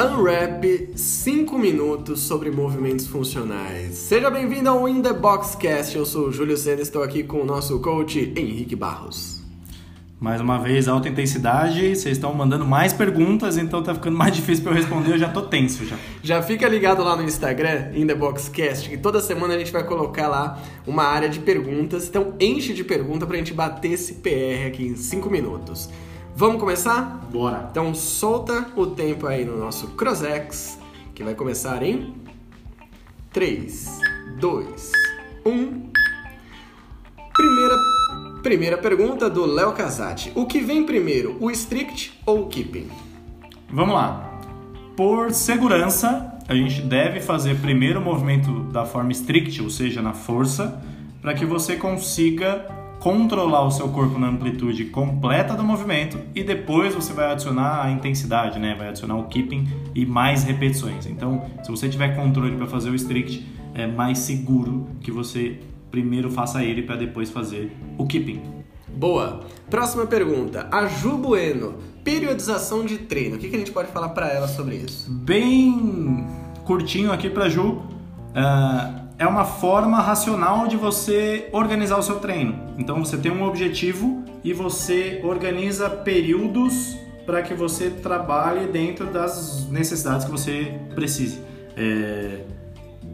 Unwrap 5 minutos sobre movimentos funcionais. Seja bem-vindo ao In The Box Cast. Eu sou o Júlio Senna, estou aqui com o nosso coach Henrique Barros. Mais uma vez, alta intensidade. Vocês estão mandando mais perguntas, então tá ficando mais difícil para eu responder. Eu já tô tenso já. Já fica ligado lá no Instagram, In The Box Cast, que toda semana a gente vai colocar lá uma área de perguntas. Então enche de pergunta pra gente bater esse PR aqui em 5 minutos. Vamos começar? Bora. Então solta o tempo aí no nosso CrossX, que vai começar em 3, 2, 1. Primeira, primeira pergunta do Léo Casati. O que vem primeiro, o strict ou o keeping? Vamos lá. Por segurança, a gente deve fazer primeiro o movimento da forma strict, ou seja, na força, para que você consiga controlar o seu corpo na amplitude completa do movimento e depois você vai adicionar a intensidade, né? Vai adicionar o keeping e mais repetições. Então, se você tiver controle para fazer o strict, é mais seguro que você primeiro faça ele para depois fazer o keeping. Boa. Próxima pergunta. A Ju Bueno, periodização de treino. O que, que a gente pode falar para ela sobre isso? Bem curtinho aqui para Ju. Uh, é uma forma racional de você organizar o seu treino. Então você tem um objetivo e você organiza períodos para que você trabalhe dentro das necessidades que você precise. É...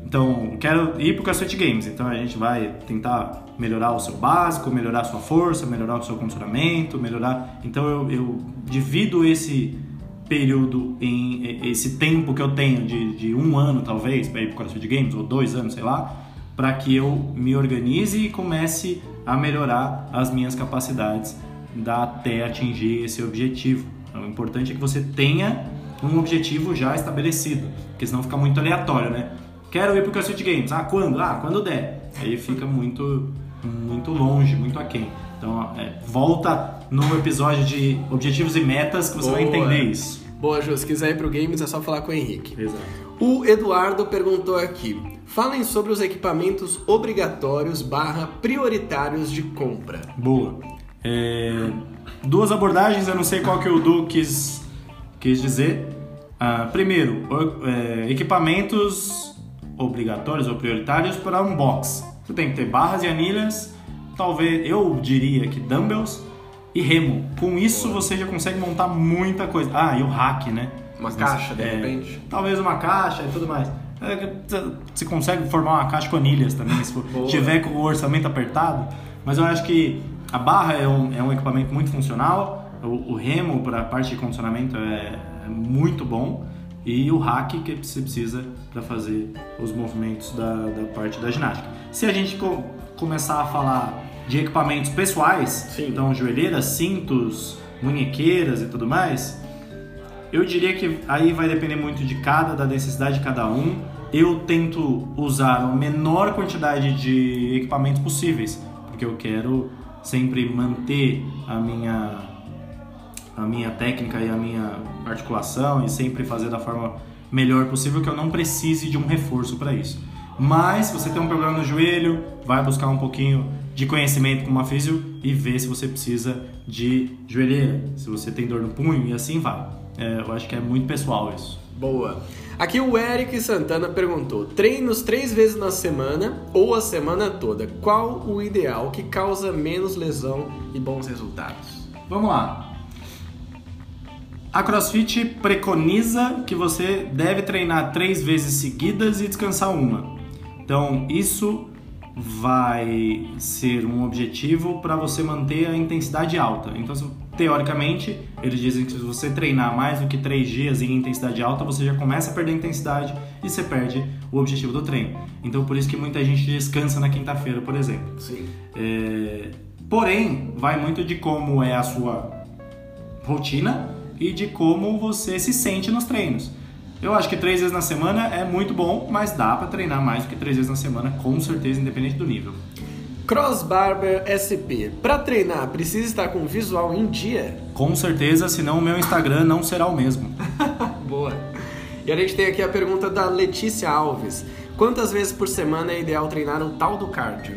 Então, quero ir para o CrossFit Games, então a gente vai tentar melhorar o seu básico, melhorar a sua força, melhorar o seu condicionamento, melhorar. Então eu, eu divido esse período em esse tempo que eu tenho de, de um ano talvez para ir para o CrossFit Games ou dois anos sei lá para que eu me organize e comece a melhorar as minhas capacidades até atingir esse objetivo. Então, o importante é que você tenha um objetivo já estabelecido porque senão fica muito aleatório né? Quero ir para o CrossFit Games. Ah quando? Ah quando der. Aí fica muito muito longe muito aquém então, é, volta no episódio de objetivos e metas que você Boa. vai entender isso. Boa, Ju. Se quiser ir pro Games, é só falar com o Henrique. Exato. O Eduardo perguntou aqui. Falem sobre os equipamentos obrigatórios barra prioritários de compra. Boa. É, duas abordagens, eu não sei qual que o Du quis, quis dizer. Ah, primeiro, é, equipamentos obrigatórios ou prioritários para um box. Você tem que ter barras e anilhas, talvez eu diria que dumbbells e remo. Com isso Boa. você já consegue montar muita coisa. Ah, e o hack, né? Uma caixa, de é, repente. Talvez uma caixa e tudo mais. É, você consegue formar uma caixa com anilhas também, se tiver com o orçamento apertado. Mas eu acho que a barra é um, é um equipamento muito funcional. O, o remo para a parte de condicionamento é, é muito bom e o hack que você precisa para fazer os movimentos da, da parte da ginástica. Se a gente começar a falar de equipamentos pessoais, Sim. então joelheiras, cintos, munhequeiras e tudo mais, eu diria que aí vai depender muito de cada, da necessidade de cada um. Eu tento usar a menor quantidade de equipamentos possíveis, porque eu quero sempre manter a minha a minha técnica e a minha articulação e sempre fazer da forma melhor possível que eu não precise de um reforço para isso. Mas se você tem um problema no joelho, vai buscar um pouquinho de conhecimento com uma físio e ver se você precisa de joelheira, se você tem dor no punho e assim vai. É, eu acho que é muito pessoal isso. Boa. Aqui o Eric Santana perguntou: treinos três vezes na semana ou a semana toda? Qual o ideal que causa menos lesão e bons resultados? Vamos lá. A CrossFit preconiza que você deve treinar três vezes seguidas e descansar uma. Então, isso vai ser um objetivo para você manter a intensidade alta. Então, teoricamente, eles dizem que se você treinar mais do que três dias em intensidade alta, você já começa a perder intensidade e você perde o objetivo do treino. Então, por isso que muita gente descansa na quinta-feira, por exemplo. Sim. É... Porém, vai muito de como é a sua rotina e de como você se sente nos treinos. Eu acho que três vezes na semana é muito bom, mas dá para treinar mais do que três vezes na semana, com certeza, independente do nível. Cross Barber SP. Para treinar, precisa estar com o visual em dia? Com certeza, senão o meu Instagram não será o mesmo. Boa. E a gente tem aqui a pergunta da Letícia Alves. Quantas vezes por semana é ideal treinar o tal do cardio?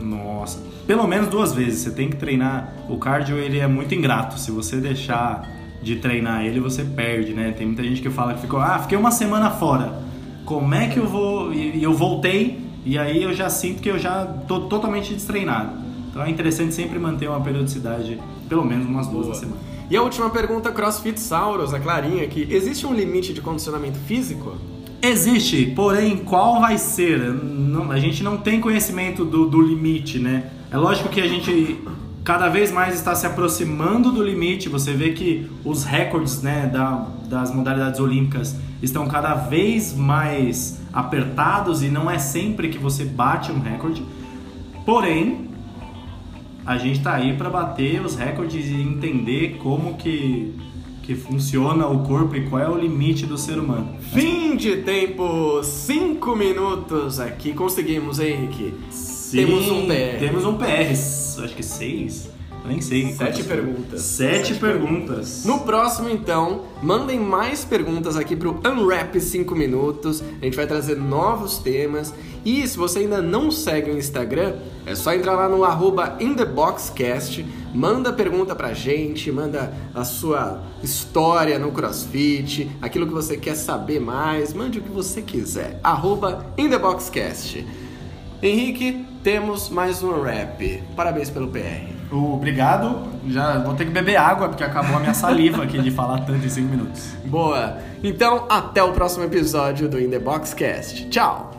Nossa, pelo menos duas vezes. Você tem que treinar. O cardio ele é muito ingrato. Se você deixar de treinar ele, você perde, né? Tem muita gente que fala que ficou, ah, fiquei uma semana fora. Como é que eu vou. E eu voltei, e aí eu já sinto que eu já tô totalmente destreinado. Então é interessante sempre manter uma periodicidade, pelo menos umas duas na semana. E a última pergunta, CrossFit Sauros, a Clarinha aqui. Existe um limite de condicionamento físico? Existe, porém, qual vai ser? Não, a gente não tem conhecimento do, do limite, né? É lógico que a gente cada vez mais está se aproximando do limite. Você vê que os recordes né, da, das modalidades olímpicas estão cada vez mais apertados e não é sempre que você bate um recorde. Porém, a gente está aí para bater os recordes e entender como que, que funciona o corpo e qual é o limite do ser humano. Fim de tempo, 5 minutos aqui. Conseguimos, Henrique. Sim, temos um PR. Temos um PR, acho que seis. Nem sei. Sete perguntas. Sete, Sete perguntas. perguntas. No próximo, então, mandem mais perguntas aqui pro Unwrap 5 Minutos. A gente vai trazer novos temas. E se você ainda não segue o Instagram, é só entrar lá no arroba InTheBoxCast. Manda pergunta pra gente, manda a sua história no CrossFit, aquilo que você quer saber mais, mande o que você quiser. Arroba InTheBoxCast. Henrique, temos mais um rap. Parabéns pelo PR. Obrigado. Já vou ter que beber água porque acabou a minha saliva aqui de falar tanto em 5 minutos. Boa. Então, até o próximo episódio do In The Box Cast. Tchau.